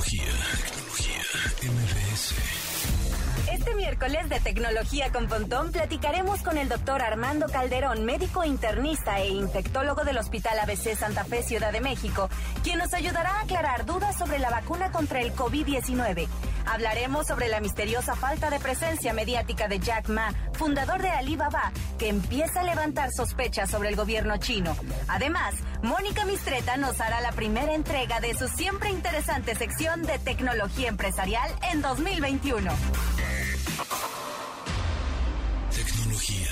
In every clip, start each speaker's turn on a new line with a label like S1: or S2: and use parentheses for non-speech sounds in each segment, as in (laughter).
S1: Tecnología, tecnología, MBS.
S2: Este miércoles de Tecnología con Pontón platicaremos con el doctor Armando Calderón, médico internista e infectólogo del Hospital ABC Santa Fe Ciudad de México, quien nos ayudará a aclarar dudas sobre la vacuna contra el COVID-19. Hablaremos sobre la misteriosa falta de presencia mediática de Jack Ma, fundador de Alibaba, que empieza a levantar sospechas sobre el gobierno chino. Además, Mónica Mistreta nos hará la primera entrega de su siempre interesante sección de tecnología empresarial en 2021.
S1: Tecnología.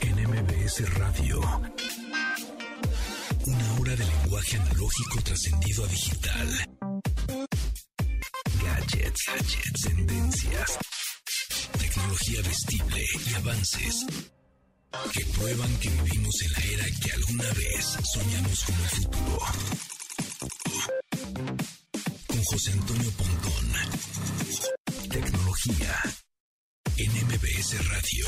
S1: En Radio. Una hora de lenguaje analógico trascendido a digital. Gadgets, gadgets, tendencias. Tecnología vestible y avances que prueban que vivimos en la era que alguna vez soñamos como futuro. Con José Antonio Pontón. Tecnología en MBS Radio.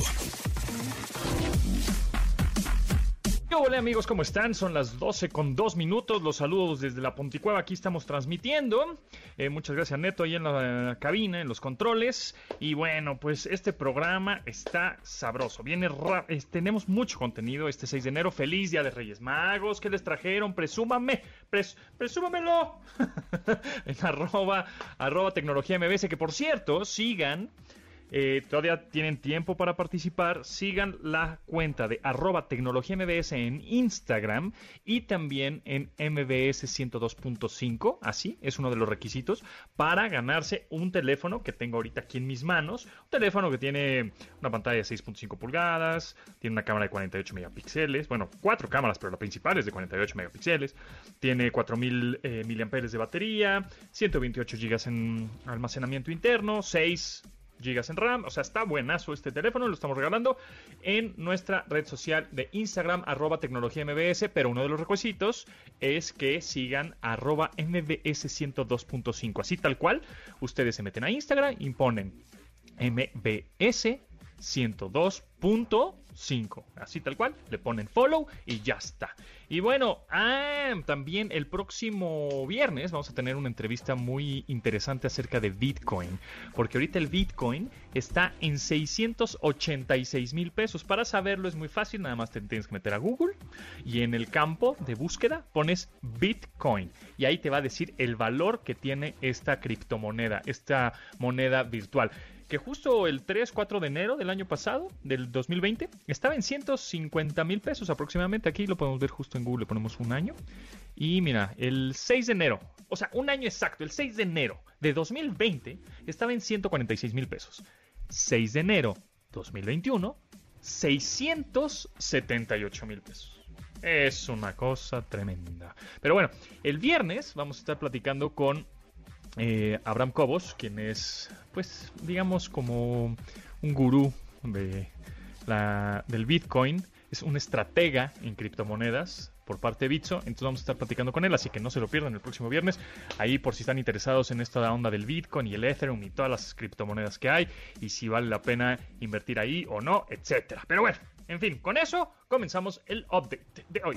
S3: Hola amigos, ¿cómo están? Son las 12 con 2 minutos. Los saludos desde la Ponticueva. Aquí estamos transmitiendo. Eh, muchas gracias Neto ahí en la cabina, en los controles. Y bueno, pues este programa está sabroso. Viene es- tenemos mucho contenido este 6 de enero. Feliz Día de Reyes Magos. ¿Qué les trajeron? Presúmame. Pres, presúmamelo. (laughs) en arroba, arroba tecnología MBS. Que por cierto, sigan. Eh, todavía tienen tiempo para participar. Sigan la cuenta de arroba tecnología MBS en Instagram y también en MBS 102.5. Así es uno de los requisitos para ganarse un teléfono que tengo ahorita aquí en mis manos. Un teléfono que tiene una pantalla de 6.5 pulgadas, tiene una cámara de 48 megapíxeles. Bueno, cuatro cámaras, pero la principal es de 48 megapíxeles. Tiene 4000 eh, miliamperes de batería, 128 gigas en almacenamiento interno, 6 gigas en RAM. O sea, está buenazo este teléfono. Lo estamos regalando en nuestra red social de Instagram, arroba tecnología MBS. Pero uno de los requisitos es que sigan arroba MBS 102.5. Así tal cual, ustedes se meten a Instagram y ponen MBS 102.5. Así tal cual, le ponen follow y ya está. Y bueno, ah, también el próximo viernes vamos a tener una entrevista muy interesante acerca de Bitcoin. Porque ahorita el Bitcoin está en 686 mil pesos. Para saberlo es muy fácil, nada más te tienes que meter a Google y en el campo de búsqueda pones Bitcoin. Y ahí te va a decir el valor que tiene esta criptomoneda, esta moneda virtual que justo el 3-4 de enero del año pasado, del 2020, estaba en 150 mil pesos aproximadamente. Aquí lo podemos ver justo en Google, le ponemos un año. Y mira, el 6 de enero, o sea, un año exacto, el 6 de enero de 2020, estaba en 146 mil pesos. 6 de enero 2021, 678 mil pesos. Es una cosa tremenda. Pero bueno, el viernes vamos a estar platicando con eh, Abraham Cobos, quien es, pues, digamos, como un gurú de la, del Bitcoin. Es un estratega en criptomonedas por parte de Bitso. Entonces vamos a estar platicando con él, así que no se lo pierdan el próximo viernes. Ahí por si están interesados en esta onda del Bitcoin y el Ethereum y todas las criptomonedas que hay. Y si vale la pena invertir ahí o no, etcétera. Pero bueno, en fin, con eso comenzamos el update de hoy.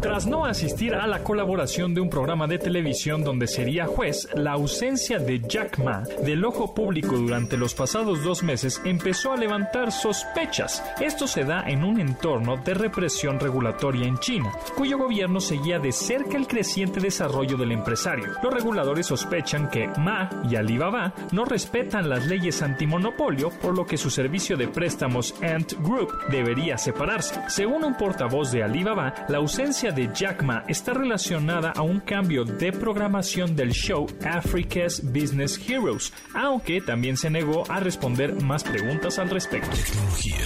S3: Tras no asistir a la colaboración de un programa de televisión donde sería juez, la ausencia de Jack Ma del ojo público durante los pasados dos meses empezó a levantar sospechas. Esto se da en un entorno de represión regulatoria en China, cuyo gobierno seguía de cerca el creciente desarrollo del empresario. Los reguladores sospechan que Ma y Alibaba no respetan las leyes antimonopolio, por lo que su servicio de préstamos Ant Group debería separarse. Según un portavoz de Alibaba, la ausencia de Jack Ma está relacionada a un cambio de programación del show Africa's Business Heroes, aunque también se negó a responder más preguntas al respecto.
S1: Tecnología.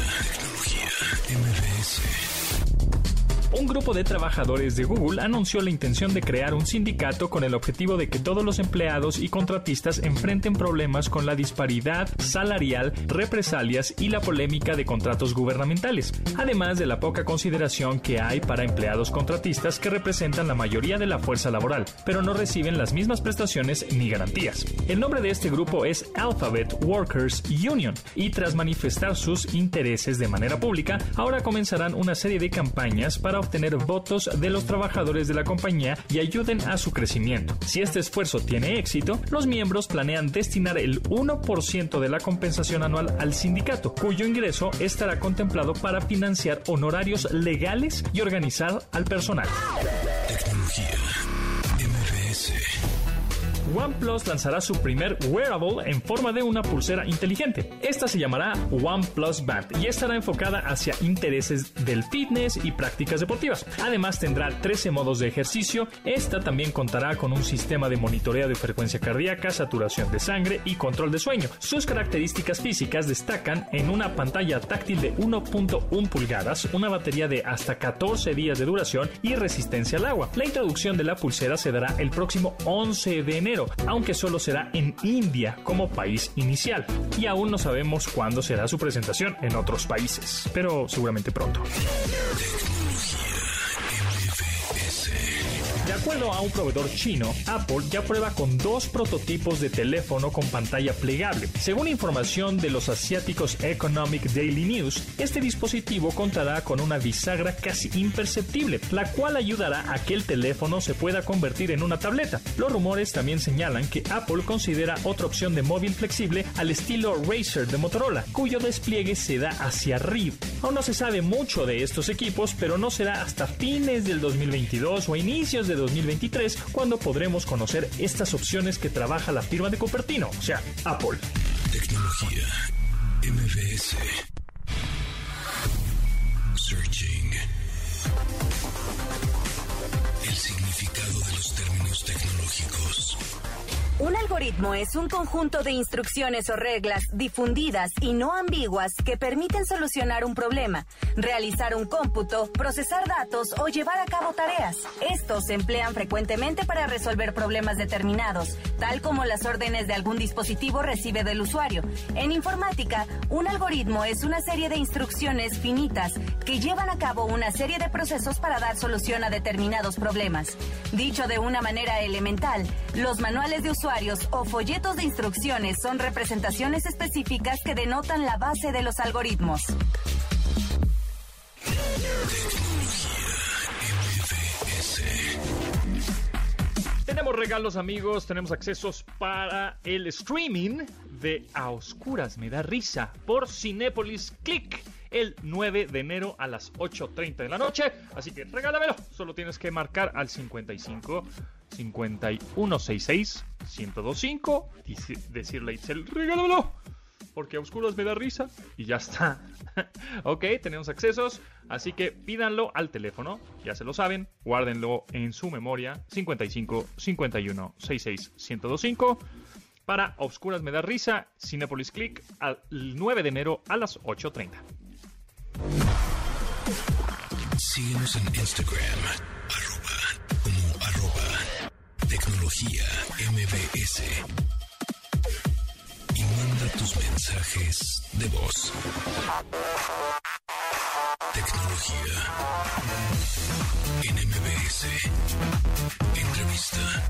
S1: Tecnología.
S3: Un grupo de trabajadores de Google anunció la intención de crear un sindicato con el objetivo de que todos los empleados y contratistas enfrenten problemas con la disparidad salarial, represalias y la polémica de contratos gubernamentales, además de la poca consideración que hay para empleados contratistas que representan la mayoría de la fuerza laboral, pero no reciben las mismas prestaciones ni garantías. El nombre de este grupo es Alphabet Workers Union y tras manifestar sus intereses de manera pública, ahora comenzarán una serie de campañas para obtener votos de los trabajadores de la compañía y ayuden a su crecimiento. Si este esfuerzo tiene éxito, los miembros planean destinar el 1% de la compensación anual al sindicato, cuyo ingreso estará contemplado para financiar honorarios legales y organizar al personal. OnePlus lanzará su primer wearable en forma de una pulsera inteligente. Esta se llamará OnePlus Band y estará enfocada hacia intereses del fitness y prácticas deportivas. Además tendrá 13 modos de ejercicio. Esta también contará con un sistema de monitoreo de frecuencia cardíaca, saturación de sangre y control de sueño. Sus características físicas destacan en una pantalla táctil de 1.1 pulgadas, una batería de hasta 14 días de duración y resistencia al agua. La introducción de la pulsera se dará el próximo 11 de enero aunque solo será en India como país inicial. Y aún no sabemos cuándo será su presentación en otros países, pero seguramente pronto. Acuerdo a un proveedor chino, Apple ya prueba con dos prototipos de teléfono con pantalla plegable. Según información de los asiáticos Economic Daily News, este dispositivo contará con una bisagra casi imperceptible, la cual ayudará a que el teléfono se pueda convertir en una tableta. Los rumores también señalan que Apple considera otra opción de móvil flexible al estilo Razer de Motorola, cuyo despliegue se da hacia arriba. Aún no se sabe mucho de estos equipos, pero no será hasta fines del 2022 o inicios de 2023 cuando podremos conocer estas opciones que trabaja la firma de Cupertino, o sea, Apple. Tecnología.
S2: Un algoritmo es un conjunto de instrucciones o reglas difundidas y no ambiguas que permiten solucionar un problema, realizar un cómputo, procesar datos o llevar a cabo tareas. Estos se emplean frecuentemente para resolver problemas determinados, tal como las órdenes de algún dispositivo recibe del usuario. En informática, un algoritmo es una serie de instrucciones finitas que llevan a cabo una serie de procesos para dar solución a determinados problemas. Dicho de una manera elemental, los manuales de usuario o folletos de instrucciones son representaciones específicas que denotan la base de los algoritmos.
S3: Tenemos regalos amigos, tenemos accesos para el streaming de A Oscuras Me da risa por Cinépolis Click el 9 de enero a las 8.30 de la noche. Así que regálamelo. Solo tienes que marcar al 55 5166 1025 y decirle a Itzel, regálamelo. Porque a oscuros me da risa y ya está. (laughs) ok, tenemos accesos. Así que pídanlo al teléfono, ya se lo saben, guárdenlo en su memoria 55 51 66 1025 para Oscuras Me Da Risa, Cinepolis Click, al 9 de enero a las 8.30.
S2: Síguenos en Instagram, tecnología MBS. Y manda tus mensajes de voz. Tecnología en MBS. Entrevista.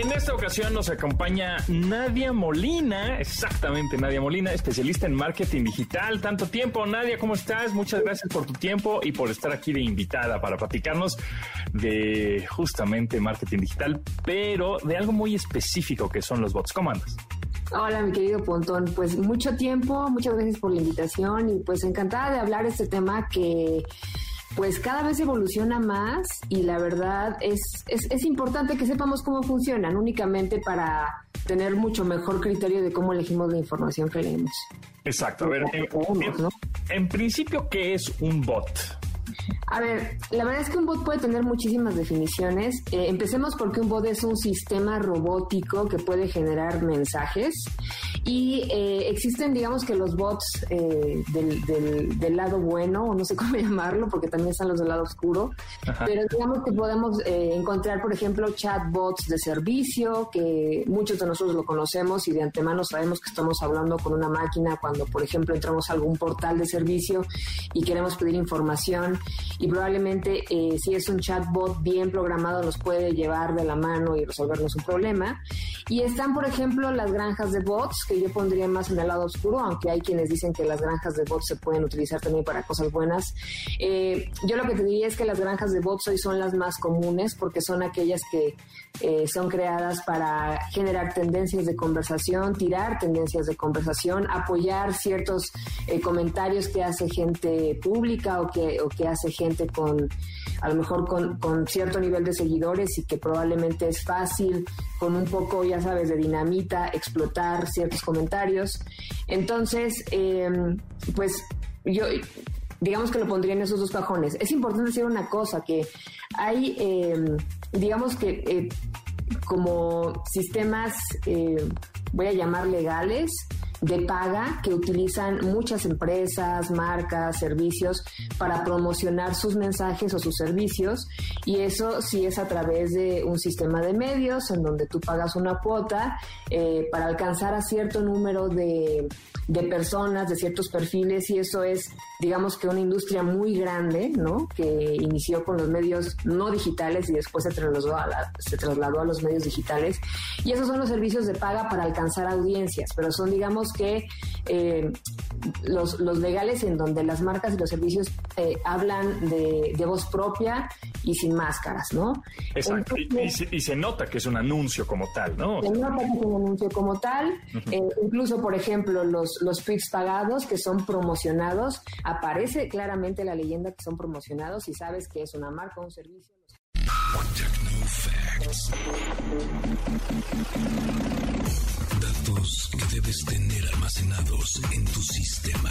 S3: En esta ocasión nos acompaña Nadia Molina, exactamente Nadia Molina, especialista en marketing digital. Tanto tiempo, Nadia, ¿cómo estás? Muchas gracias por tu tiempo y por estar aquí de invitada para platicarnos de justamente marketing digital, pero de algo muy específico que son los bots. ¿Cómo andas?
S4: Hola, mi querido Pontón. Pues mucho tiempo, muchas gracias por la invitación y pues encantada de hablar este tema que pues cada vez evoluciona más y la verdad es, es, importante que sepamos cómo funcionan, únicamente para tener mucho mejor criterio de cómo elegimos la información que leemos.
S3: Exacto. A ver, en, principio, ¿qué es un bot?
S4: A ver, la verdad es que un bot puede tener muchísimas definiciones. Eh, empecemos porque un bot es un sistema robótico que puede generar mensajes. Y eh, existen, digamos que los bots eh, del, lado bueno, o no sé (laughs) cómo llamarlo, porque también están los del lado oscuro, pero digamos que podemos encontrar, por ejemplo, chatbots de servicio, que muchos de nosotros lo conocemos y de antemano sabemos que estamos hablando con una máquina cuando, por ejemplo, entramos a algún portal de servicio y queremos pedir información y probablemente eh, si es un chatbot bien programado nos puede llevar de la mano y resolvernos un problema. Y están, por ejemplo, las granjas de bots, que yo pondría más en el lado oscuro, aunque hay quienes dicen que las granjas de bots se pueden utilizar también para cosas buenas. Eh, yo lo que te diría es que las granjas de bots hoy son las más comunes porque son aquellas que eh, son creadas para generar tendencias de conversación, tirar tendencias de conversación, apoyar ciertos comentarios que hace gente pública o que, o que hace gente con, a lo mejor con, cierto nivel de seguidores y que probablemente es fácil, con un poco, ya sabes, de dinamita, explotar ciertos comentarios. Entonces, em, pues yo digamos que lo pondría en esos dos cajones. Es importante decir una cosa, que hay, em, digamos que eh, como sistemas, eh, voy a llamar legales, de paga que utilizan muchas empresas, marcas, servicios para promocionar sus mensajes o sus servicios y eso sí es a través de un sistema de medios en donde tú pagas una cuota eh, para alcanzar a cierto número de, de personas, de ciertos perfiles y eso es digamos que una industria muy grande, ¿no? Que inició con los medios no digitales y después se trasladó a, se trasladó a los medios digitales. Y esos son los servicios de paga para alcanzar audiencias, pero son, digamos que, eh, los, los, legales en donde las marcas y los servicios eh, hablan de, de, voz propia y sin máscaras, ¿no?
S3: Exacto. y, se, nota que es un anuncio como tal, ¿no?
S4: Se nota que es un anuncio como tal. Eh, incluso, por ejemplo, los, los tweets pagados que son promocionados aparece claramente la leyenda que son promocionados y sabes que es una marca o un servicio.
S1: Datos que debes tener almacenados en tu sistema.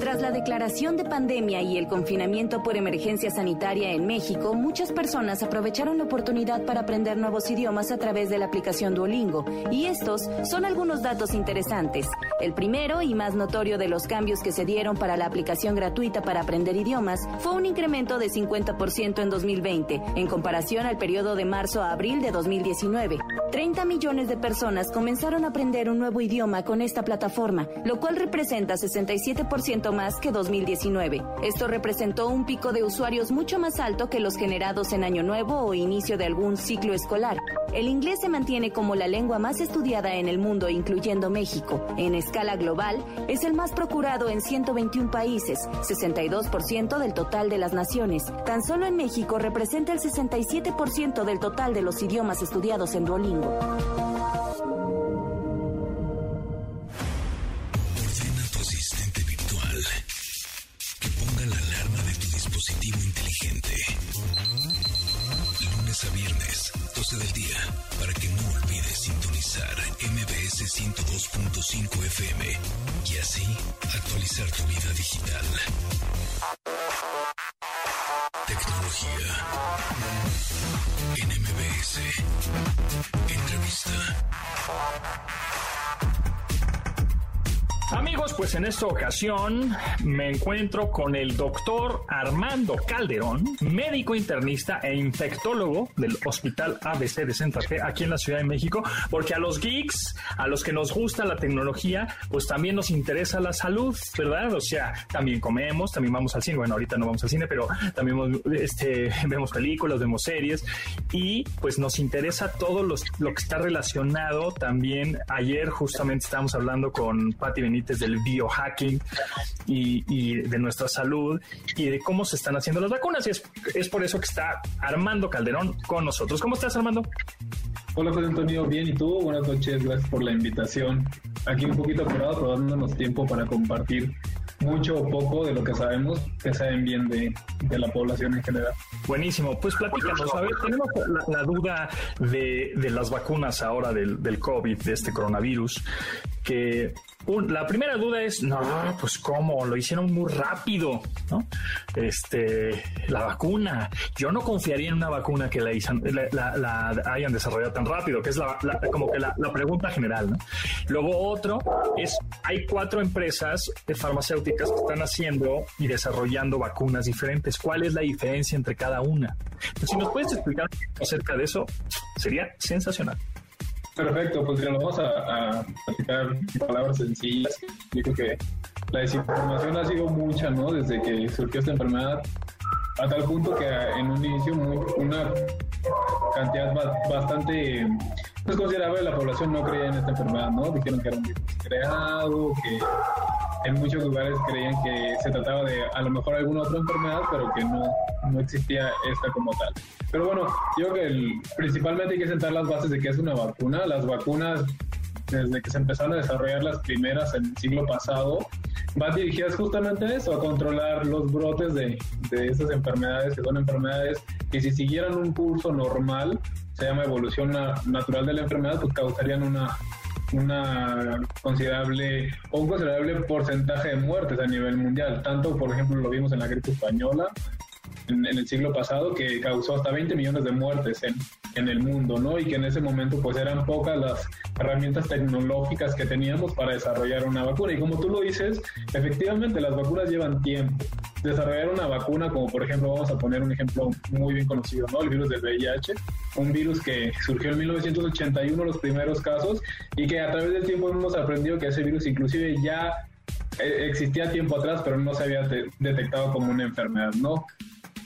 S2: Tras la declaración de pandemia y el confinamiento por emergencia sanitaria en México, muchas personas aprovecharon la oportunidad para aprender nuevos idiomas a través de la aplicación Duolingo. Y estos son algunos datos interesantes. El primero y más notorio de los cambios que se dieron para la aplicación gratuita para aprender idiomas fue un incremento de 50% en 2020, en comparación al periodo de marzo a abril de 2019. 30 millones de personas comenzaron a aprender un nuevo idioma con esta plataforma, lo cual representa 67% más que 2019. Esto representó un pico de usuarios mucho más alto que los generados en Año Nuevo o inicio de algún ciclo escolar. El inglés se mantiene como la lengua más estudiada en el mundo, incluyendo México. En escala global, es el más procurado en 121 países, 62% del total de las naciones. Tan solo en México representa el 67% del total de los idiomas estudiados en Duolingo.
S1: 102.5 FM y así actualizar tu vida digital. Tecnología en MBS. Entrevista.
S3: Amigos, pues en esta ocasión me encuentro con el doctor Armando Calderón, médico internista e infectólogo del Hospital ABC de Santa Fe aquí en la Ciudad de México, porque a los geeks, a los que nos gusta la tecnología, pues también nos interesa la salud, ¿verdad? O sea, también comemos, también vamos al cine, bueno, ahorita no vamos al cine, pero también este, vemos películas, vemos series y pues nos interesa todo lo que está relacionado también. Ayer justamente estábamos hablando con Patti Benítez del biohacking y, de nuestra salud y de cómo se están haciendo las vacunas. Y es, es por eso que está Armando Calderón con nosotros. ¿Cómo estás, Armando?
S5: Hola, José Antonio. Bien, ¿y tú? Buenas noches. Gracias por la invitación. Aquí un poquito apurado, pero dándonos tiempo para compartir mucho o poco de lo que sabemos, que saben bien de, de la población en general.
S3: Buenísimo, pues platícanos, a ver, tenemos la, duda de, de, las vacunas ahora del, del, COVID, de este coronavirus.
S6: que la primera duda es, no, pues cómo, lo hicieron muy rápido, ¿no? Este, la vacuna, yo no confiaría en una vacuna que la, hayan desarrollado tan rápido, que es la, como que la, pregunta general, ¿no? Luego otro es, hay cuatro empresas farmacéuticas que están haciendo y desarrollando vacunas diferentes. ¿Cuál es la diferencia entre cada una? si nos puedes explicar acerca de eso, sería sensacional.
S5: Perfecto, pues lo vamos a, a en palabras sencillas. Digo que la desinformación ha sido mucha, ¿no? Desde que surgió esta enfermedad, a tal punto que en un inicio una cantidad bastante pues, considerable de la población no creía en esta enfermedad, ¿no? Dijeron que era un virus creado, que en muchos lugares creían que se trataba de a lo mejor alguna otra enfermedad, pero que no, no existía esta como tal. Pero bueno, yo creo que principalmente hay que sentar las bases de qué es una vacuna. Las vacunas, desde que se empezaron a desarrollar las primeras en el siglo pasado, van dirigidas justamente a eso, a controlar los brotes de, de esas enfermedades, que son enfermedades que si siguieran un curso normal, se llama evolución natural de la enfermedad, pues causarían una una considerable un considerable porcentaje de muertes a nivel mundial. Tanto, por ejemplo, lo vimos en la gripe española en, el siglo pasado, que causó hasta 20 millones de muertes en, en el mundo, ¿no? Y que en ese momento pues eran pocas las herramientas tecnológicas que teníamos para desarrollar una vacuna. Y como tú lo dices, efectivamente las vacunas llevan tiempo. Desarrollar una vacuna, como por ejemplo, vamos a poner un ejemplo muy bien conocido, ¿no? El virus del VIH, un virus que surgió en 1981 los primeros casos y que a través del tiempo hemos aprendido que ese virus inclusive ya eh, existía tiempo atrás, pero no se había detectado como una enfermedad, ¿no?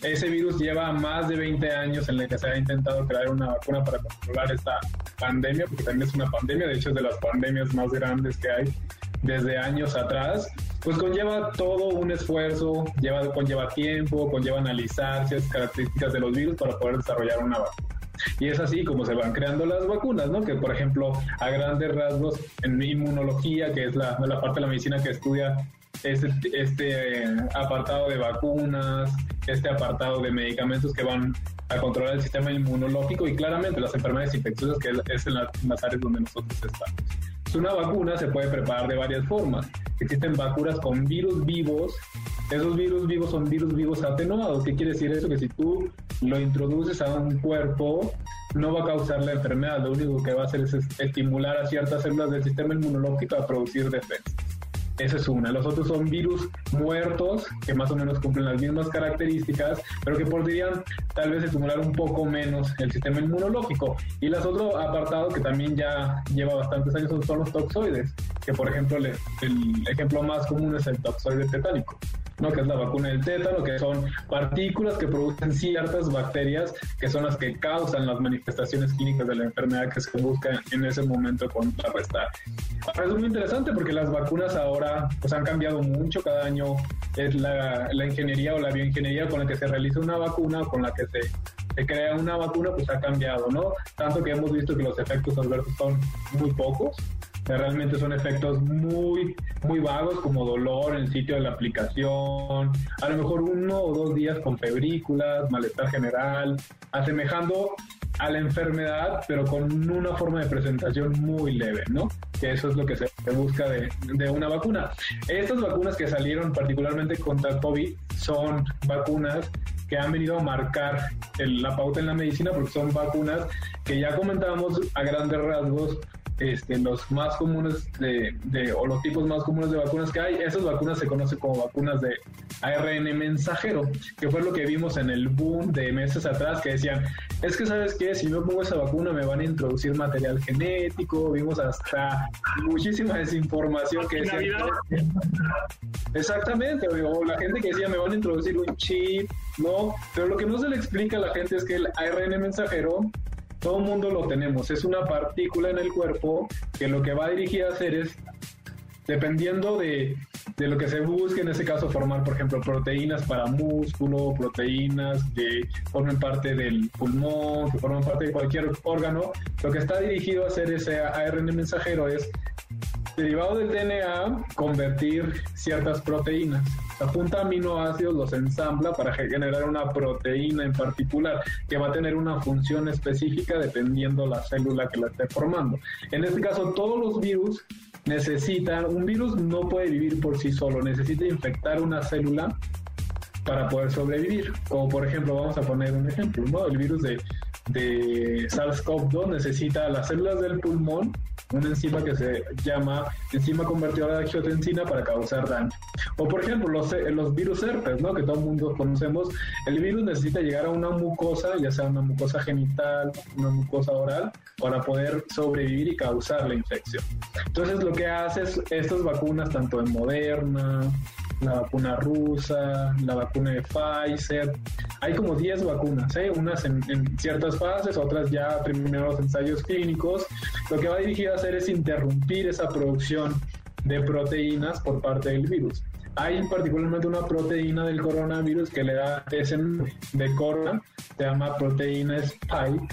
S5: Ese virus lleva más de 20 años en el que se ha intentado crear una vacuna para controlar esta pandemia, porque también es una pandemia, de hecho es de las pandemias más grandes que hay desde años atrás, pues conlleva todo un esfuerzo, lleva, conlleva tiempo, conlleva analizar ciertas características de los virus para poder desarrollar una vacuna. Y es así como se van creando las vacunas, ¿no? Que por ejemplo, a grandes rasgos en inmunología, que es la, la parte de la medicina que estudia este, este apartado de vacunas, este apartado de medicamentos que van a controlar el sistema inmunológico y claramente las enfermedades infecciosas, que es en, las áreas donde nosotros estamos. Una vacuna se puede preparar de varias formas. Existen vacunas con virus vivos. Esos virus vivos son virus vivos atenuados. ¿Qué quiere decir eso? Que si tú lo introduces a un cuerpo, no va a causar la enfermedad. Lo único que va a hacer es estimular a ciertas células del sistema inmunológico a producir defensas. Esa es una. Los otros son virus muertos, que más o menos cumplen las mismas características, pero que podrían tal vez estimular un poco menos el sistema inmunológico. Y las otro apartado que también ya lleva bastantes años son los toxoides, que por ejemplo el, el ejemplo más común es el toxoide tetánico. ¿No? que es la vacuna del tétano, que son partículas que producen ciertas bacterias que son las que causan las manifestaciones clínicas de la enfermedad que se busca en ese momento contrarrestar. Ahora es muy interesante porque las vacunas ahora pues, han cambiado mucho, cada año es la, la ingeniería o la bioingeniería con la que se realiza una vacuna, con la que se se crea una vacuna, pues ha cambiado, ¿no? Tanto que hemos visto que los efectos adversos son muy pocos, realmente son efectos muy, muy vagos como dolor en el sitio de la aplicación, a lo mejor uno o dos días con febrículas, malestar general, asemejando a la enfermedad, pero con una forma de presentación muy leve, ¿no? Que eso es lo que se busca de, de una vacuna. Estas vacunas que salieron particularmente contra COVID son vacunas que han venido a marcar la pauta en la medicina porque son vacunas que ya comentábamos a grandes rasgos este, los más comunes de, de, o los tipos más comunes de vacunas que hay, esas vacunas se conocen como vacunas de ARN mensajero, que fue lo que vimos en el boom de meses atrás, que decían, es que sabes qué, si yo pongo esa vacuna me van a introducir material genético, vimos hasta muchísima desinformación que exactamente, o la gente que decía me van a introducir un chip, no, pero lo que no se le explica a la gente es que el ARN mensajero todo el mundo lo tenemos. Es una partícula en el cuerpo que lo que va dirigida a hacer es, dependiendo de, de lo que se busque, en ese caso formar, por ejemplo, proteínas para músculo, proteínas que formen parte del pulmón, que forman parte de cualquier órgano, lo que está dirigido a hacer ese ARN mensajero es derivado del DNA, convertir ciertas proteínas. Apunta aminoácidos, los ensambla para generar una proteína en particular que va a tener una función específica dependiendo la célula que la esté formando. En este caso, todos los virus necesita, un virus no puede vivir por sí solo, necesita infectar una célula para poder sobrevivir. Como por ejemplo, vamos a poner un ejemplo, ¿no? El virus de, de SARS-CoV-2 necesita las células del pulmón, una enzima que se llama enzima convertidora de angiotensina para causar daño. O por ejemplo, los, los virus herpes, ¿no? que todo el mundo conocemos, el virus necesita llegar a una mucosa, ya sea una mucosa genital, una mucosa oral, para poder sobrevivir y causar la infección. Entonces lo que hace es estas vacunas, tanto en Moderna, la vacuna rusa, la vacuna de Pfizer. Hay como 10 vacunas, ¿eh? unas en, ciertas fases, otras ya primeros ensayos clínicos. Lo que va dirigido a hacer es interrumpir esa producción de proteínas por parte del virus. Hay particularmente una proteína del coronavirus que le da ese de corona, se llama proteína spike,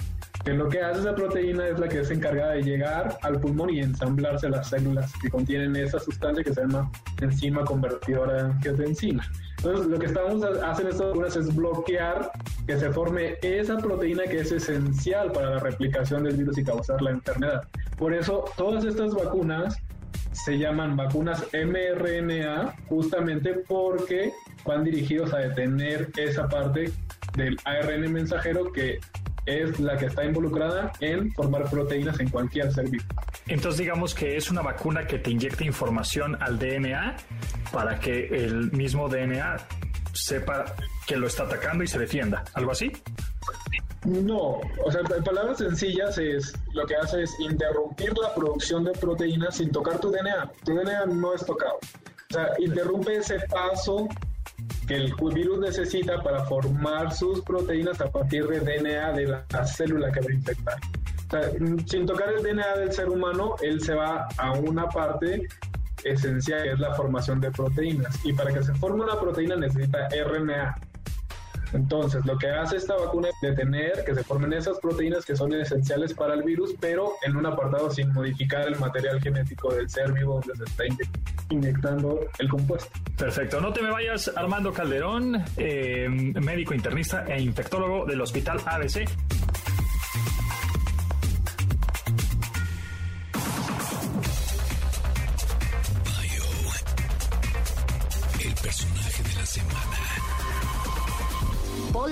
S5: que lo que hace esa proteína es la que es encargada de llegar al pulmón y ensamblarse las células que contienen esa sustancia que se llama enzima convertidora de angiotensina. Entonces, lo que estamos haciendo estas vacunas es bloquear que se forme esa proteína que es esencial para la replicación del virus y causar la enfermedad. Por eso, todas estas vacunas se llaman vacunas mRNA justamente porque van dirigidos a detener esa parte del ARN mensajero que es la que está involucrada en formar proteínas en cualquier ser vivo.
S3: Entonces digamos que es una vacuna que te inyecta información al DNA para que el mismo DNA sepa que lo está atacando y se defienda, ¿algo así?
S5: No, o sea, en palabras sencillas es lo que hace es interrumpir la producción de proteínas sin tocar tu DNA. Tu DNA no es tocado. O sea, interrumpe ese paso que el virus necesita para formar sus proteínas a partir de DNA de la, célula que va a infectar. Sea, sin tocar el DNA del ser humano, él se va a una parte esencial que es la formación de proteínas. Y para que se forme una proteína necesita RNA, entonces, lo que hace esta vacuna es detener que se formen esas proteínas que son esenciales para el virus, pero en un apartado sin modificar el material genético del ser vivo donde se está inyectando el compuesto.
S3: Perfecto. No te me vayas, Armando Calderón, eh, médico internista e infectólogo del Hospital ABC.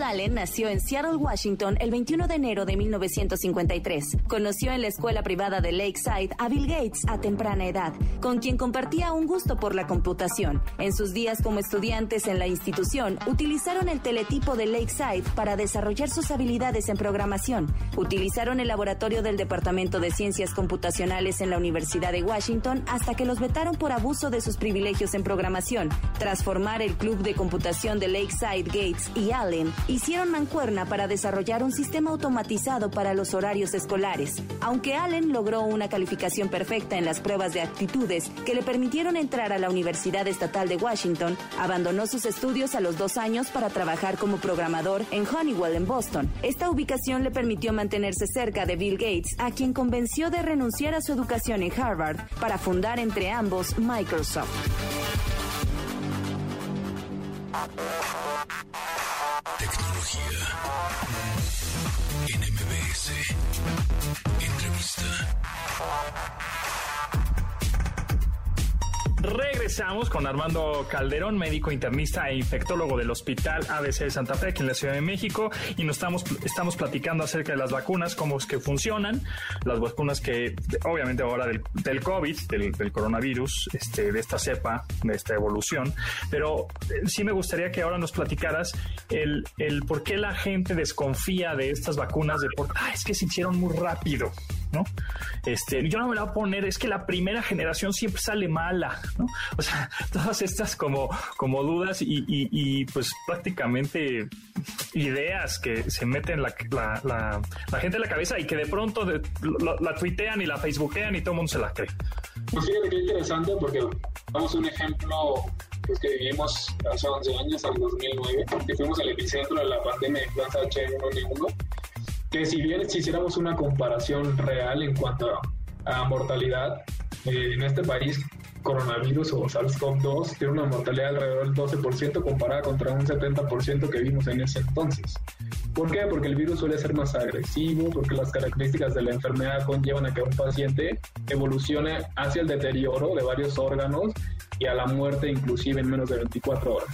S2: Allen nació en Seattle, Washington, el 21 de enero de 1953. Conoció en la escuela privada de Lakeside a Bill Gates a temprana edad, con quien compartía un gusto por la computación. En sus días como estudiantes en la institución, utilizaron el teletipo de Lakeside para desarrollar sus habilidades en programación. Utilizaron el laboratorio del Departamento de Ciencias Computacionales en la Universidad de Washington hasta que los vetaron por abuso de sus privilegios en programación. Tras formar el Club de Computación de Lakeside Gates y Allen, hicieron mancuerna para desarrollar un sistema automatizado para los horarios escolares. Aunque Allen logró una calificación perfecta en las pruebas de actitudes que le permitieron entrar a la Universidad Estatal de Washington, abandonó sus estudios a los dos años para trabajar como programador en Honeywell en Boston. Esta ubicación le permitió mantenerse cerca de Bill Gates, a quien convenció de renunciar a su educación en Harvard para fundar entre ambos Microsoft.
S1: En MBS. Entrevista.
S3: Regresamos con Armando Calderón, médico internista e infectólogo del Hospital ABC de Santa Fe, aquí en la Ciudad de México, y nos estamos, estamos platicando acerca de las vacunas, cómo es que funcionan, las vacunas que, obviamente ahora del, del COVID, del, coronavirus, este, de esta cepa, de esta evolución, pero eh, sí me gustaría que ahora nos platicaras el, el por qué la gente desconfía de estas vacunas, de por, ah, es que se hicieron muy rápido, ¿no? Este, yo no me la voy a poner, es que la primera generación siempre sale mala, ¿no? O sea, (laughs) todas estas como, como dudas y, pues prácticamente ideas que se meten la, la, gente en la cabeza y que de pronto la, tuitean y la facebookean y todo el mundo se la cree.
S5: Pues fíjate qué interesante porque vamos a un ejemplo pues, que vivimos hace 11 años, al 2009, que fuimos el epicentro de la pandemia de influenza H1N1 que si bien si hiciéramos una comparación real en cuanto a, mortalidad, eh, en este país coronavirus o SARS-CoV-2 tiene una mortalidad alrededor del 12% comparada contra un 70% que vimos en ese entonces. ¿Por qué? Porque el virus suele ser más agresivo, porque las características de la enfermedad conllevan a que un paciente evolucione hacia el deterioro de varios órganos y a la muerte inclusive en menos de 24 horas.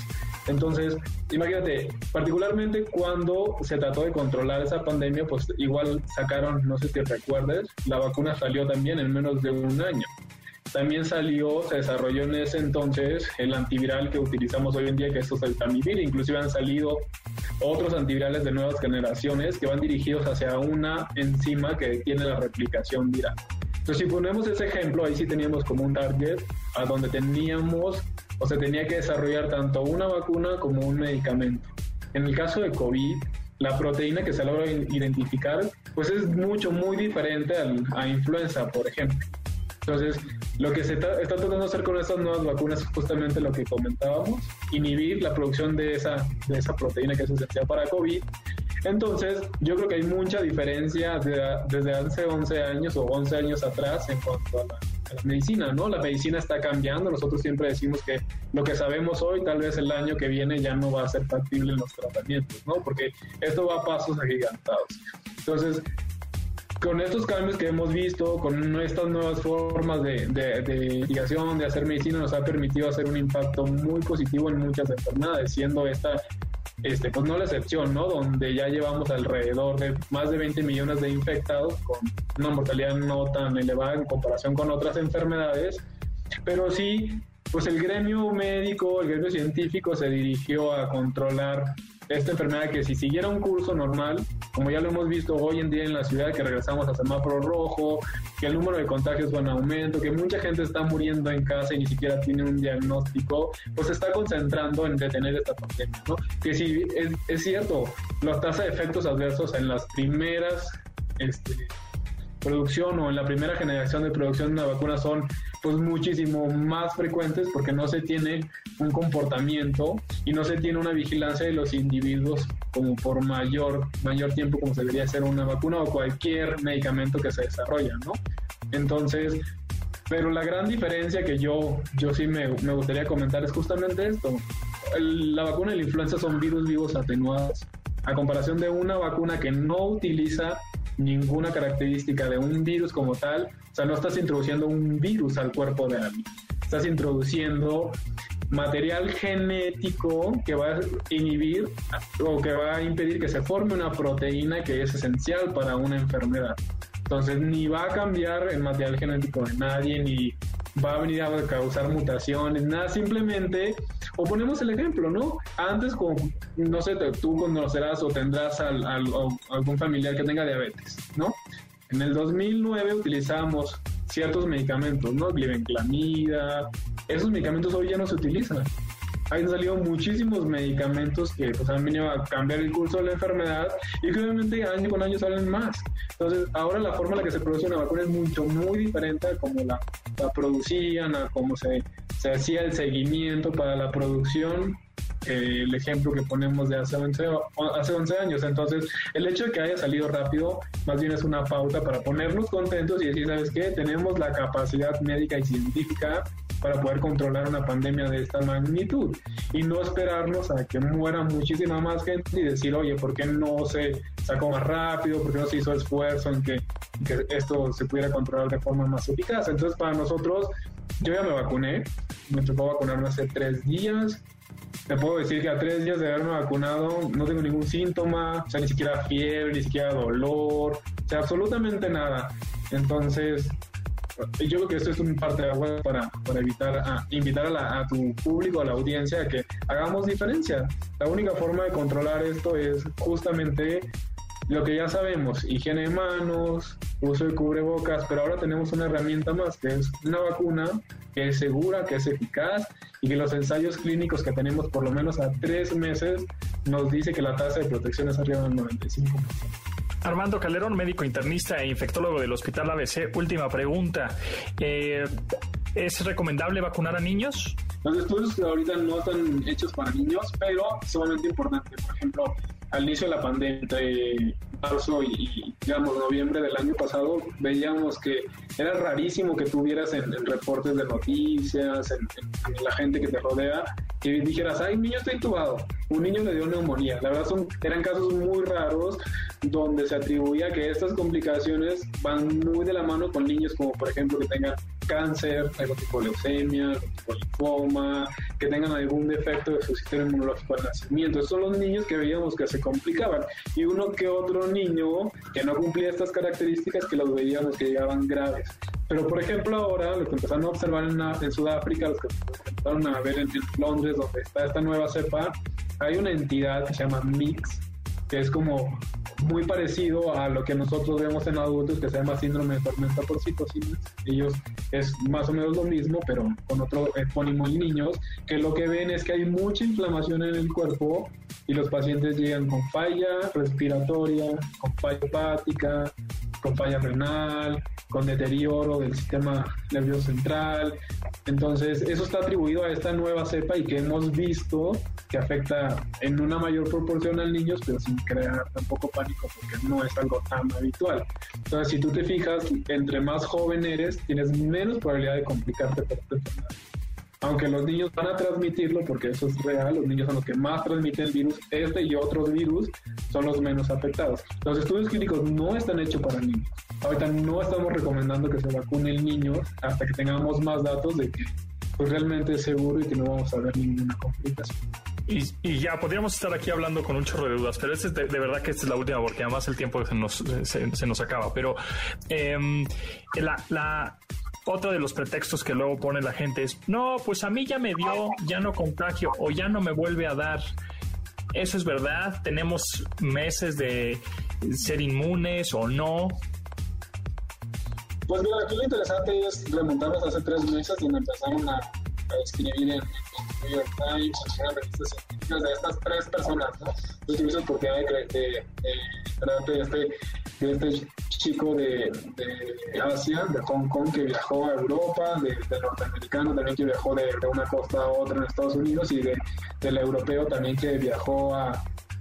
S5: Entonces, imagínate, particularmente cuando se trató de controlar esa pandemia, pues igual sacaron, no sé si recuerdes, la vacuna salió también en menos de un año. También salió, se desarrolló en ese entonces el antiviral que utilizamos hoy en día, que es el Tamivir. Inclusive han salido otros antivirales de nuevas generaciones que van dirigidos hacia una enzima que tiene la replicación viral. Entonces, si ponemos ese ejemplo, ahí sí teníamos como un target a donde teníamos o se tenía que desarrollar tanto una vacuna como un medicamento. En el caso de COVID, la proteína que se logra identificar, pues es mucho, muy diferente a influenza, por ejemplo. Entonces, lo que se está, tratando de hacer con estas nuevas vacunas es justamente lo que comentábamos, inhibir la producción de esa, de esa proteína que es esencial para COVID. Entonces, yo creo que hay mucha diferencia desde hace 11 años o 11 años atrás en cuanto a la, a la, medicina, ¿no? La medicina está cambiando, nosotros siempre decimos que lo que sabemos hoy, tal vez el año que viene ya no va a ser factible en los tratamientos, ¿no? Porque esto va a pasos agigantados. Entonces, con estos cambios que hemos visto, con estas nuevas formas de, de, de, investigación, de hacer medicina, nos ha permitido hacer un impacto muy positivo en muchas enfermedades, siendo esta, este, pues no la excepción, ¿no? Donde ya llevamos alrededor de más de 20 millones de infectados, con una mortalidad no tan elevada en comparación con otras enfermedades, pero sí, pues el gremio médico, el gremio científico se dirigió a controlar esta enfermedad que si siguiera un curso normal, como ya lo hemos visto hoy en día en la ciudad, que regresamos a semáforo rojo, que el número de contagios va en aumento, que mucha gente está muriendo en casa y ni siquiera tiene un diagnóstico, pues se está concentrando en detener esta pandemia, ¿no? Que si es, es cierto, la tasa de efectos adversos en las primeras este, producción o en la primera generación de producción de una vacuna son pues muchísimo más frecuentes porque no se tiene un comportamiento y no se tiene una vigilancia de los individuos como por mayor, mayor tiempo como debería hacer una vacuna o cualquier medicamento que se desarrolla, ¿no? Entonces, pero la gran diferencia que yo, yo sí me, me gustaría comentar es justamente esto. La vacuna de la influenza son virus vivos atenuados a comparación de una vacuna que no utiliza ninguna característica de un virus como tal. O sea, no estás introduciendo un virus al cuerpo de alguien. Estás introduciendo material genético que va a inhibir o que va a impedir que se forme una proteína que es esencial para una enfermedad. Entonces, ni va a cambiar el material genético de nadie, ni va a venir a causar mutaciones, nada, simplemente, o ponemos el ejemplo, ¿no? Antes, como, no sé, tú conocerás o tendrás al, algún familiar que tenga diabetes, ¿no? En el 2009 utilizamos ciertos medicamentos, ¿no? Glibenclamida, esos medicamentos hoy ya no se utilizan. Han salido muchísimos medicamentos que pues, han venido a cambiar el curso de la enfermedad y que obviamente año con año salen más. Entonces, ahora la forma en la que se produce una vacuna es mucho, muy diferente a cómo la, la producían, a cómo se, se hacía el seguimiento para la producción eh, el ejemplo que ponemos de hace 11, hace 11 años. Entonces, el hecho de que haya salido rápido, más bien es una pauta para ponernos contentos y decir, ¿sabes qué? Tenemos la capacidad médica y científica para poder controlar una pandemia de esta magnitud y no esperarnos a que muera muchísima más gente y decir, oye, ¿por qué no se sacó más rápido? ¿Por qué no se hizo esfuerzo en que, que esto se pudiera controlar de forma más eficaz? Entonces, para nosotros, yo ya me vacuné, me tocó vacunarme hace tres días. Te puedo decir que a tres días de haberme vacunado no tengo ningún síntoma, o sea, ni siquiera fiebre, ni siquiera dolor, o sea, absolutamente nada. Entonces, yo creo que esto es un parte de agua para, para evitar a, invitar a, la, tu público, a la audiencia, a que hagamos diferencia. La única forma de controlar esto es justamente lo que ya sabemos, higiene de manos, uso de cubrebocas, pero ahora tenemos una herramienta más, que es una vacuna que es segura, que es eficaz y que los ensayos clínicos que tenemos por lo menos a tres meses nos dice que la tasa de protección es arriba del 95%.
S6: Armando Calderón, médico internista e infectólogo del Hospital ABC. Última pregunta. Eh, ¿Es recomendable vacunar a niños?
S5: Los estudios ahorita no están hechos para niños, pero sumamente importante. Por ejemplo, al inicio de la pandemia, entre marzo y, digamos noviembre del año pasado veíamos que era rarísimo que tuvieras en, reportes de noticias, en, la gente que te rodea, que dijeras, ay, un niño está intubado, un niño le dio neumonía. La verdad son, eran casos muy raros donde se atribuía que estas complicaciones van muy de la mano con niños como por ejemplo que tengan cáncer, algún tipo de leucemia, algún tipo de linfoma, que tengan algún defecto de su sistema inmunológico al nacimiento. Esos son los niños que veíamos que se complicaban. Y uno que otro niño que no cumplía estas características que los veíamos que llegaban graves. Pero por ejemplo ahora lo que empezaron a observar en, en Sudáfrica, los que empezaron a ver en, en Londres, donde está esta nueva cepa, hay una entidad que se llama MIX, que es como muy parecido a lo que nosotros vemos en adultos que se llama síndrome de tormenta por citocinas. Ellos es más o menos lo mismo, pero con otro epónimo en niños, que lo que ven es que hay mucha inflamación en el cuerpo y los pacientes llegan con falla respiratoria, con falla hepática, con falla renal, con deterioro del sistema nervioso central. Entonces, eso está atribuido a esta nueva cepa y que hemos visto que afecta en una mayor proporción a niños, pero sin crear tampoco pánico porque no es algo tan habitual. Entonces, si tú te fijas, entre más joven eres, tienes menos probabilidad de complicarte por tu enfermedad aunque los niños van a transmitirlo, porque eso es real, los niños son los que más transmiten el virus, este y otros virus son los menos afectados. Los estudios clínicos no están hechos para niños. Ahorita no estamos recomendando que se vacunen niños hasta que tengamos más datos de que pues, realmente es seguro y que no vamos a ver ninguna complicación.
S6: Y, ya podríamos estar aquí hablando con un chorro de dudas, pero es de, verdad que esta es la última porque además el tiempo se nos, se, nos acaba. Pero em, la, la, otro de los pretextos que luego pone la gente es, no, pues a mí ya me dio, ya no contagio o ya no me vuelve a dar. Eso es verdad, tenemos meses de ser inmunes o no.
S5: Pues mira, aquí lo interesante es remontarnos hace tres meses donde empezaron a, escribir en, New York Times, en revistas científicas de estas tres personas, ¿no? Yo utilizo porque hay de, de, de, este de este chico de, Asia, de Hong Kong, que viajó a Europa, de, norteamericano también que viajó de, una costa a otra en Estados Unidos y de, del europeo también que viajó a,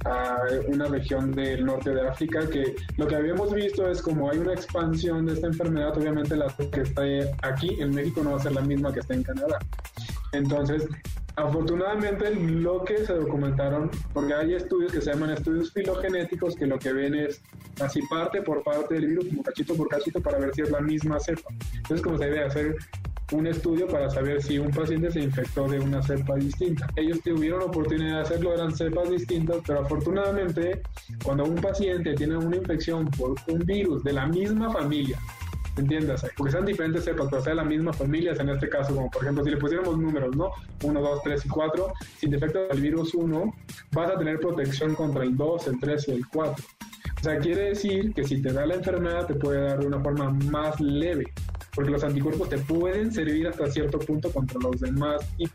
S5: a una región del norte de África, que lo que habíamos visto es como hay una expansión de esta enfermedad, obviamente la que está aquí en México no va a ser la misma que está en Canadá. Entonces, Afortunadamente, lo que se documentaron, porque hay estudios que se llaman estudios filogenéticos, que lo que ven es así parte por parte del virus, como cachito por cachito, para ver si es la misma cepa. Entonces, como se debe hacer un estudio para saber si un paciente se infectó de una cepa distinta. Ellos tuvieron oportunidad de hacerlo, eran cepas distintas, pero afortunadamente, cuando un paciente tiene una infección por un virus de la misma familia, entiendas, porque sean diferentes cepas, pero sea la misma familia, en este caso, como por ejemplo, si le pusiéramos números, ¿no? 1, 2, 3 y 4, sin defecto del virus 1, vas a tener protección contra el 2, el 3 y el 4. O sea, quiere decir que si te da la enfermedad, te puede dar de una forma más leve, porque los anticuerpos te pueden servir hasta cierto punto contra los demás y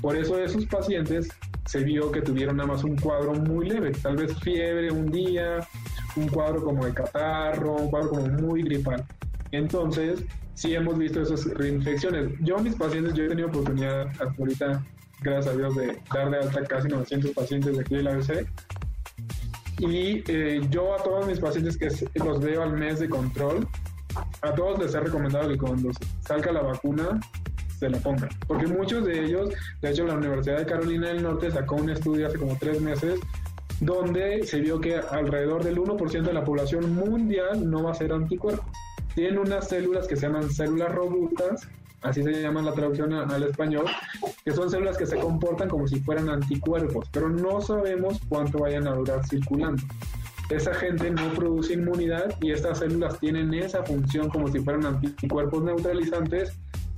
S5: Por eso esos pacientes se vio que tuvieron nada más un cuadro muy leve, tal vez fiebre un día, un cuadro como de catarro, un cuadro como muy gripal. Entonces, sí hemos visto esas reinfecciones. Yo, mis pacientes, yo he tenido oportunidad hasta ahorita, gracias a Dios, de dar de alta casi 900 pacientes de aquí del ABC. Y eh, yo a todos mis pacientes que los veo al mes de control, a todos les he recomendado que cuando salga la vacuna se la pongan. Porque muchos de ellos, de hecho la Universidad de Carolina del Norte sacó un estudio hace como tres meses donde se vio que alrededor del 1% de la población mundial no va a ser anticuerpos tienen unas células que se llaman células robustas, así se llama la traducción al español, que son células que se comportan como si fueran anticuerpos, pero no sabemos cuánto vayan a durar circulando. Esa gente no produce inmunidad y estas células tienen esa función como si fueran anticuerpos neutralizantes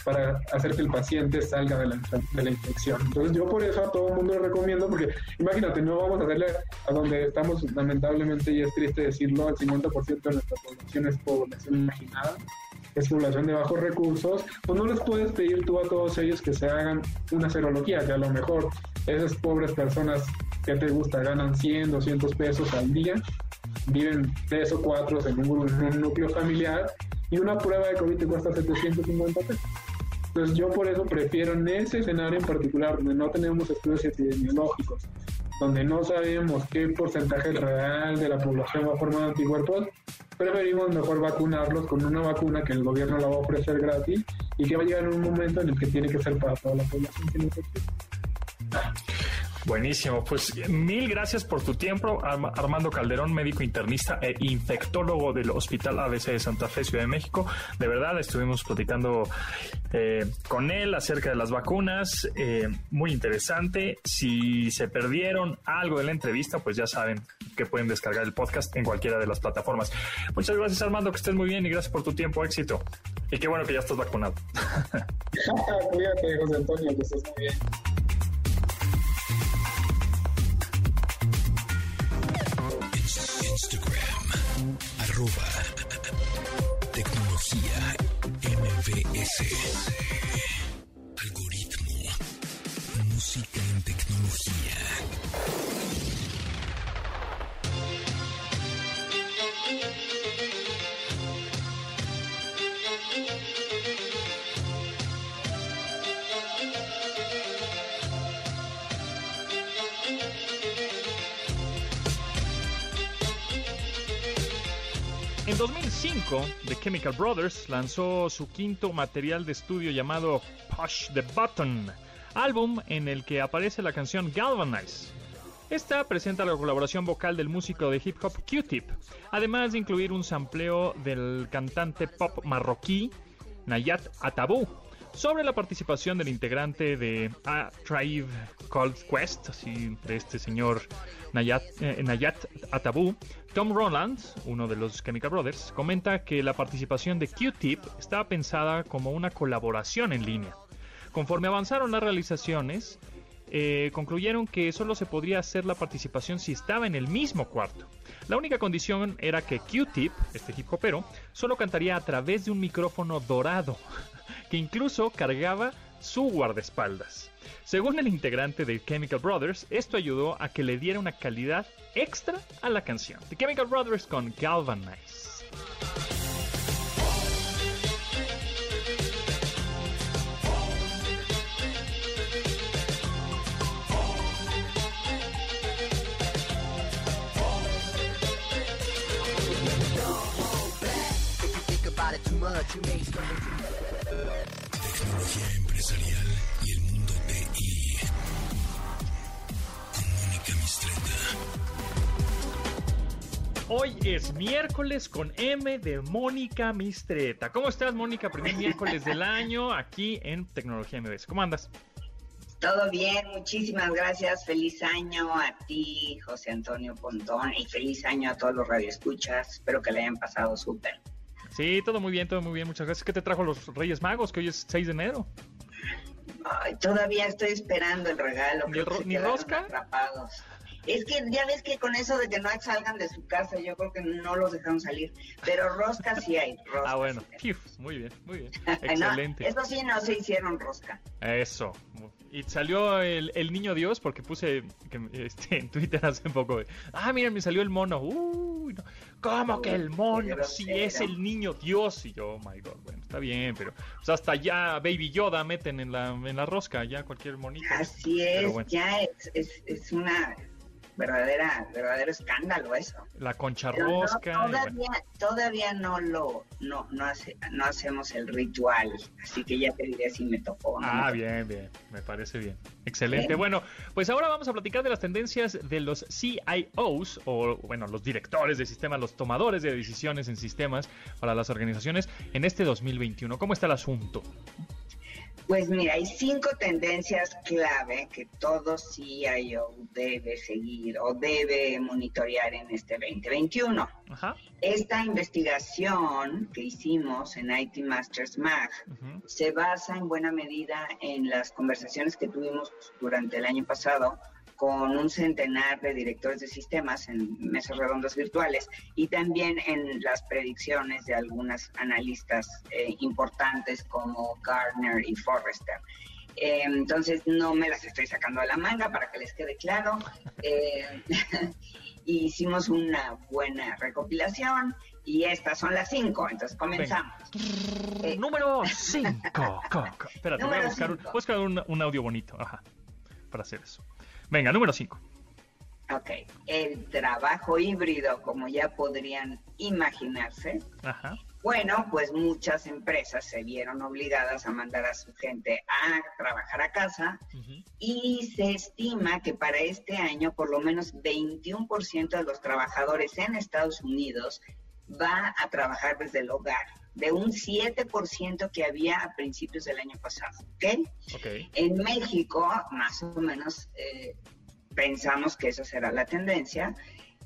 S5: para hacer que el paciente salga de la, de la infección. Entonces yo por eso a todo el mundo le recomiendo, porque imagínate, no vamos a hacerle a donde estamos lamentablemente, y es triste decirlo, el 50% de nuestra población es población imaginada, es población de bajos recursos, pues no les puedes pedir tú a todos ellos que se hagan una serología, que a lo mejor esas pobres personas que te gusta ganan 100, 200 pesos al día, viven tres o cuatro en un, en un núcleo familiar y una prueba de COVID te cuesta 750 pesos. Entonces yo por eso prefiero en ese escenario en particular, donde no tenemos estudios epidemiológicos, donde no sabemos qué porcentaje real de la población va a formar anticuerpos, preferimos mejor vacunarlos con una vacuna que el gobierno la va a ofrecer gratis y que va a llegar en un momento en el que tiene que ser para toda la población.
S6: Buenísimo, pues mil gracias por tu tiempo, Armando Calderón, médico internista e infectólogo del Hospital ABC de Santa Fe, Ciudad de México. De verdad, estuvimos platicando eh, con él acerca de las vacunas, eh, muy interesante. Si se perdieron algo de la entrevista, pues ya saben que pueden descargar el podcast en cualquiera de las plataformas. Muchas gracias, Armando, que estés muy bien y gracias por tu tiempo, éxito. Y qué bueno que ya estás vacunado. (laughs)
S5: Cuídate, José Antonio, que estés muy bien.
S1: Arroba En
S3: 2005, The Chemical Brothers lanzó su quinto material de estudio llamado Push the Button, álbum en el que aparece la canción Galvanize. Esta presenta la colaboración vocal del músico de hip hop Q-Tip, además de incluir un sampleo del cantante pop marroquí Nayat Atabou, sobre la participación del integrante de A Tribe Called Quest, así de este señor Nayat, eh, Atabou, Tom Roland, uno de los Chemical Brothers, comenta que la participación de Q-Tip estaba pensada como una colaboración en línea. Conforme avanzaron las realizaciones, eh, concluyeron que solo se podría hacer la participación si estaba en el mismo cuarto. La única condición era que Q-Tip, este hip hopero, solo cantaría a través de un micrófono dorado, (laughs) que incluso cargaba su guardaespaldas. Según el integrante de Chemical Brothers, esto ayudó a que le diera una calidad extra a la canción. The Chemical Brothers con Galvanize. Hoy es miércoles con M de Mónica Mistreta. ¿Cómo estás, Mónica? Primer (laughs) miércoles del año aquí en Tecnología MBS. ¿Cómo andas?
S7: Todo bien, muchísimas gracias. Feliz año a ti, José Antonio Pontón, y feliz año a todos los radioescuchas. Espero que le hayan pasado súper.
S3: Sí, todo muy bien, todo muy bien. Muchas gracias. ¿Qué te trajo los Reyes Magos? Que hoy es 6 de enero.
S7: Ay, todavía estoy esperando el regalo.
S3: ¿Ni ro- ni rosca?
S7: atrapados. Es que ya ves que con eso de que no salgan de su casa, yo creo que no los dejaron salir. Pero rosca sí hay. Rosca
S3: Ah, bueno.
S7: sí
S3: muy bien, muy bien. (laughs)
S7: No,
S3: Excelente.
S7: eso sí, no se hicieron rosca.
S3: Eso. Y salió el, el niño Dios porque puse que, este, en Twitter hace poco. Ah, mira, me salió el mono. Uy, no. ¿Cómo que el mono? Si
S7: grosero.
S3: es el niño Dios. Y yo, oh my god, bueno, está bien, pero pues, hasta ya Baby Yoda meten en la, en la rosca, ya cualquier monito.
S7: Así es,
S3: bueno.
S7: ya es, es, es una verdadera, verdadero escándalo eso.
S3: La concha
S7: no,
S3: rosca. bueno.
S7: todavía, todavía no lo, no, no, hace, no hacemos el ritual, así que ya te diré si me tocó. no
S3: Ah, bien, bien, me parece bien. Excelente.
S7: Bien.
S3: Bueno, pues ahora vamos a platicar de las tendencias de los CIOs, o bueno, los directores de sistemas, los tomadores de decisiones en sistemas para las organizaciones en este 2021. ¿Cómo está el asunto?
S7: Pues mira, hay cinco tendencias clave que todo CIO debe seguir o debe monitorear en este 2021.
S3: Ajá.
S7: Esta investigación que hicimos en IT Masters Mag se basa en buena medida en las conversaciones que tuvimos durante el año pasado con un centenar de directores de sistemas en mesas redondas virtuales y también en las predicciones de algunas analistas eh, importantes como Gartner y Forrester. Eh, entonces no me las estoy sacando de la manga para que les quede claro. Eh, (laughs) hicimos una buena recopilación y estas son las cinco, entonces comenzamos. Eh,
S3: Número (laughs) 5. Espérate, voy a buscar, un,
S7: cinco.
S3: voy a buscar un, un audio bonito. Ajá. Para hacer eso. Venga, número 5.
S7: Ok, el trabajo híbrido, como ya podrían imaginarse,
S3: Ajá.
S7: bueno, pues muchas empresas se vieron obligadas a mandar a su gente a trabajar a casa y se estima que para este año por lo menos 21% de los trabajadores en Estados Unidos va a trabajar desde el hogar, de un 7% que había a principios del año pasado, ¿ok?
S3: Ok.
S7: En México, más o menos, eh, pensamos que esa será la tendencia.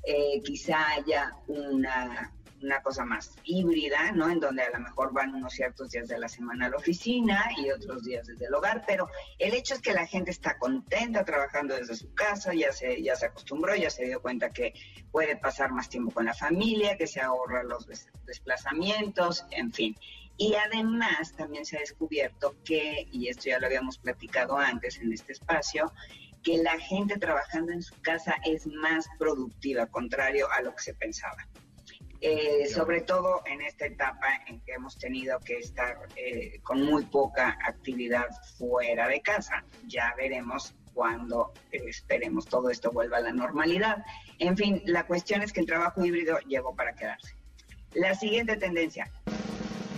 S7: Eh, quizá haya una, una cosa más híbrida, ¿no? En donde a lo mejor van unos ciertos días de la semana a la oficina y otros días desde el hogar, pero el hecho es que la gente está contenta trabajando desde su casa, ya se, ya se acostumbró, ya se dio cuenta que puede pasar más tiempo con la familia, que se ahorra los des- desplazamientos, en fin. Y además también se ha descubierto que, y esto ya lo habíamos platicado antes en este espacio, que la gente trabajando en su casa es más productiva, contrario a lo que se pensaba. Eh, sobre todo en esta etapa en que hemos tenido que estar eh, con muy poca actividad fuera de casa. Ya veremos cuando eh, esperemos todo esto vuelva a la normalidad. En fin, la cuestión es que el trabajo híbrido llegó para quedarse. La siguiente tendencia,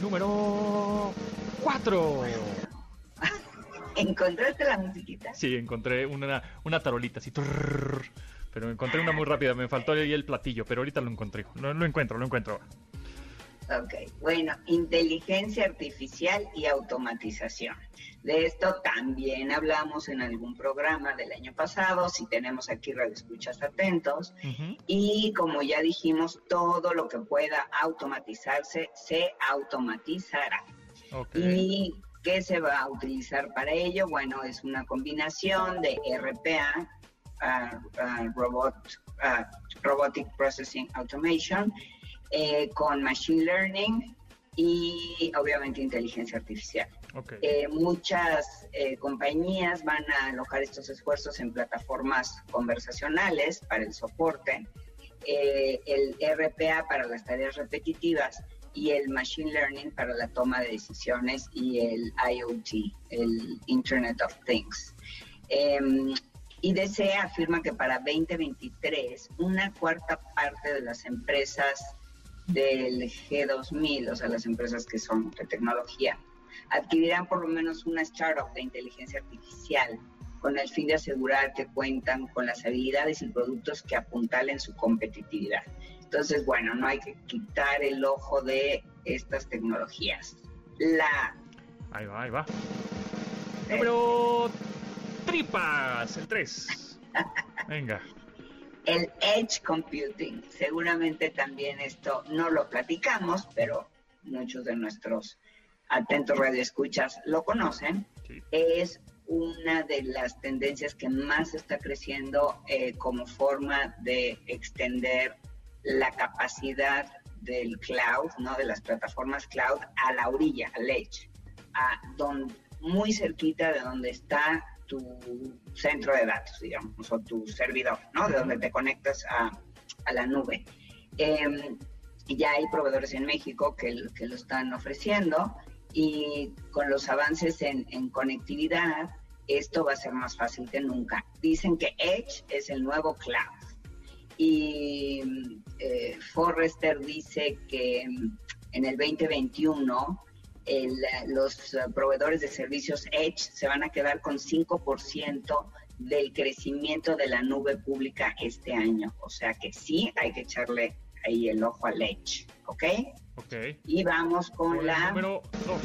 S3: Número 4. (laughs)
S7: ¿encontraste la musiquita?
S3: Sí, encontré una, una tarolita así. trrr, pero encontré una muy rápida. Me faltó ahí el platillo, pero ahorita lo encontré. Lo, lo encuentro, lo encuentro.
S7: Ok, bueno, inteligencia artificial y automatización. De esto también hablamos en algún programa del año pasado, si tenemos aquí radioescuchas atentos. Y como ya dijimos, todo lo que pueda automatizarse se automatizará.
S3: Ok.
S7: ¿Y qué se va a utilizar para ello? Bueno, es una combinación de RPA, robot, ah, Robotic Processing Automation, eh, con Machine Learning y obviamente inteligencia artificial. Eh, muchas eh, compañías van a alojar estos esfuerzos en plataformas conversacionales para el soporte, eh, el RPA para las tareas repetitivas y el Machine Learning para la toma de decisiones y el IoT, el Internet of Things. IDC afirma que para 2023 una cuarta parte de las empresas del G2000, o sea, las empresas que son de tecnología, adquirirán por lo menos una startup de inteligencia artificial con el fin de asegurar que cuentan con las habilidades y productos que apuntalen su competitividad. Entonces, bueno, no hay que quitar el ojo de estas tecnologías. La
S3: Ahí va, ahí va. Número tripas, el 3. Venga.
S7: el edge computing, seguramente también esto no lo platicamos, pero muchos de nuestros atentos radioescuchas lo conocen,
S3: Sí.
S7: es una de las tendencias que más está creciendo eh, como forma de extender la capacidad del cloud, ¿no? de las plataformas cloud a la orilla, al edge, a don- muy cerquita de donde está tu centro de datos, digamos, o tu servidor, ¿no? De donde te conectas a, a la nube. Eh, ya hay proveedores en México que, lo- que lo están ofreciendo y con los avances en, en conectividad, esto va a ser más fácil que nunca. Dicen que Edge es el nuevo cloud. Y eh, Forrester dice que en el 2021 el, los eh, proveedores de servicios Edge se van a quedar con 5% del crecimiento de la nube pública este año. O sea que sí hay que echarle ahí el ojo al Edge, ¿ok?
S3: Ok.
S7: Y vamos con la...
S3: número 2.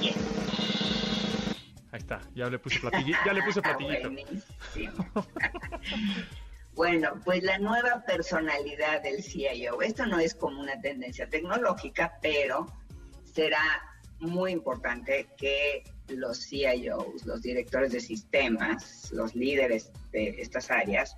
S7: Bien.
S3: Ahí está, ya le puse platillito. Ya le puse (laughs)
S7: Ah,
S3: platillito. (laughs)
S7: bueno, pues la nueva personalidad del CIO. Esto no es como una tendencia tecnológica, pero será muy importante que los CIOs, los directores de sistemas, los líderes de estas áreas,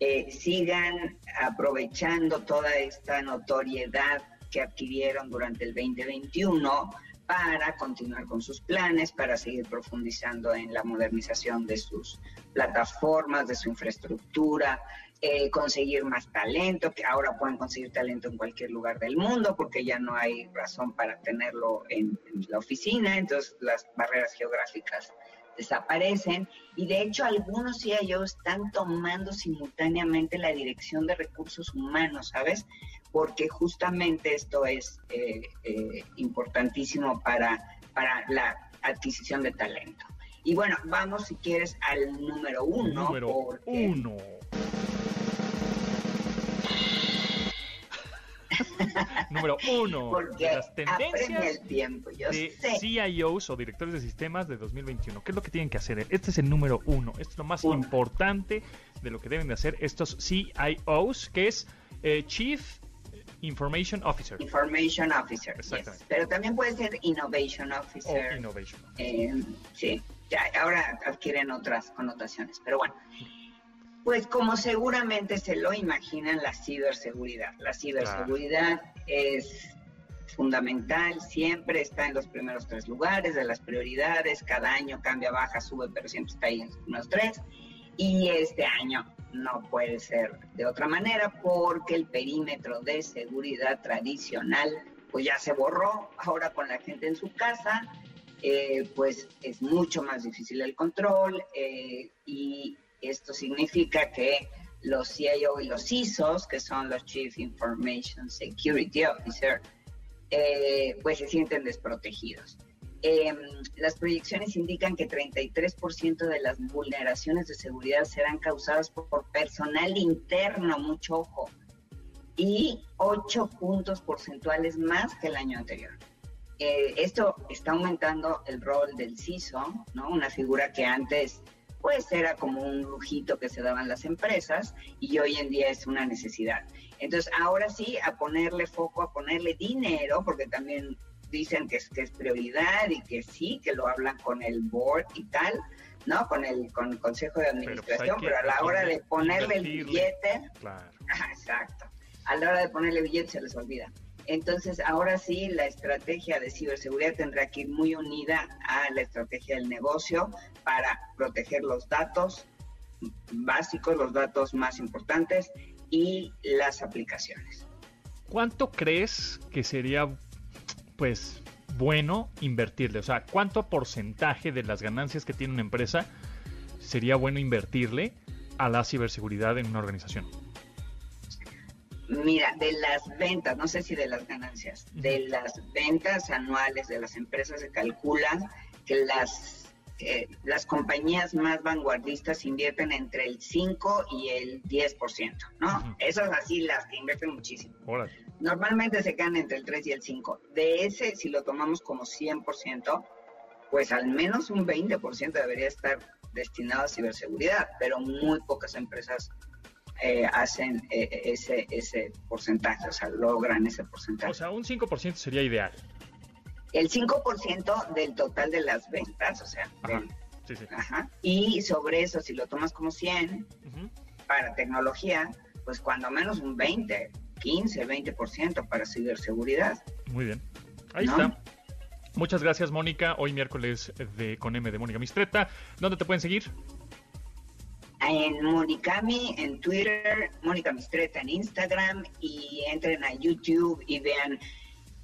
S7: eh, sigan aprovechando toda esta notoriedad que adquirieron durante el 2021 para continuar con sus planes, para seguir profundizando en la modernización de sus plataformas, de su infraestructura, eh, conseguir más talento, que ahora pueden conseguir talento en cualquier lugar del mundo porque ya no hay razón para tenerlo en, en la oficina, entonces las barreras geográficas desaparecen y de hecho algunos CIOs están tomando simultáneamente la dirección de recursos humanos, ¿sabes? Porque justamente esto es eh, eh, importantísimo para, para la adquisición de talento. Y bueno, vamos si quieres al número uno.
S3: Número uno. (laughs) número uno
S7: Porque
S3: de las tendencias
S7: el tiempo, yo
S3: de
S7: sé.
S3: CIOs o directores de sistemas de 2021. ¿Qué es lo que tienen que hacer? Este es el número uno. Esto es lo más
S7: Uno.
S3: importante de lo que deben de hacer estos CIOs, que es eh, Chief Information Officer.
S7: Information Officer. yes.
S3: Exactamente.
S7: Pero también puede ser Innovation
S3: O
S7: Officer.
S3: Innovation.
S7: Eh, sí, ya, ahora adquieren otras connotaciones, pero bueno. Pues como seguramente se lo imaginan, la ciberseguridad. La ciberseguridad es fundamental, siempre está en los primeros tres lugares de las prioridades, cada año cambia, baja, sube, pero siempre está ahí en los primeros tres. Y este año no puede ser de otra manera porque el perímetro de seguridad tradicional pues ya se borró, ahora con la gente en su casa, eh, pues es mucho más difícil el control eh, y esto significa que los CIO y los CISOs, que son los Chief Information Security Officer, eh, pues se sienten desprotegidos. Eh, las proyecciones indican que 33% de las vulneraciones de seguridad serán causadas por, por personal interno, mucho ojo, y 8 puntos porcentuales más que el año anterior. Eh, esto está aumentando el rol del CISO, ¿no? Una figura que antes pues era como un lujito que se daban las empresas y hoy en día es una necesidad. Entonces, ahora sí, a ponerle foco, a ponerle dinero, porque también dicen que es, que es prioridad y que sí, que lo hablan con el board y tal, ¿no? Con el, con el consejo de
S3: pues,
S7: administración,
S3: que-
S7: pero, a la hora de ponerle el billete,
S3: Claro.
S7: Ajá, (laughs) exacto. A la hora de ponerle billete se les olvida. Entonces, ahora sí, la estrategia de ciberseguridad tendrá que ir muy unida a la estrategia del negocio para proteger los datos básicos, los datos más importantes y las aplicaciones.
S3: ¿Cuánto crees que sería, pues, bueno invertirle? O sea, ¿cuánto porcentaje de las ganancias que tiene una empresa sería bueno invertirle a la ciberseguridad en una organización?
S7: Mira, de las ventas, no sé si de las ganancias, de las ventas anuales de las empresas se calcula que las, eh, las compañías más vanguardistas invierten entre el 5 y el 10%, ¿no? Esas así las que invierten muchísimo. Normalmente se quedan entre el 3 y el 5. De ese, si lo tomamos como 100%, pues al menos un 20% debería estar destinado a ciberseguridad, pero muy pocas empresas eh, hacen eh, ese, ese porcentaje, o sea, logran ese porcentaje.
S3: O sea, un 5% sería ideal.
S7: el 5% del total de las ventas, o sea,
S3: Ajá.
S7: del-
S3: Sí, sí.
S7: ajá. y sobre eso, si lo tomas como 100
S3: Ujú.
S7: para tecnología, pues cuando menos un 20, 15, 20% para ciberseguridad.
S3: Muy bien. Ahí
S7: ¿No?
S3: está. Muchas gracias, Mónica. Hoy miércoles de con M de Mónica Mistreta. ¿Dónde te pueden seguir?
S7: En Monicami en Twitter, Mónica Mistreta en Instagram y entren a YouTube y vean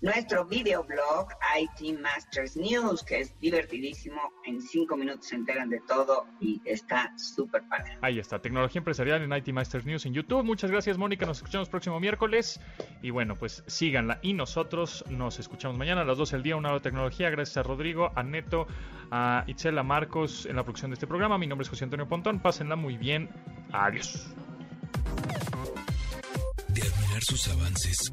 S7: nuestro videoblog IT Masters News, que es divertidísimo. En cinco minutos se enteran de todo y está súper padre.
S3: Ahí está, Tecnología Empresarial en IT Masters News en YouTube. Muchas gracias, Mónica. Nos escuchamos próximo miércoles. Y bueno, pues síganla. Y nosotros nos escuchamos mañana a las 12 del día, una hora de tecnología. Gracias a Rodrigo, a Neto, a Itzel, a Marcos en la producción de este programa. Mi nombre es José Antonio Pontón. Pásenla muy bien. Adiós.
S1: De admirar sus avances,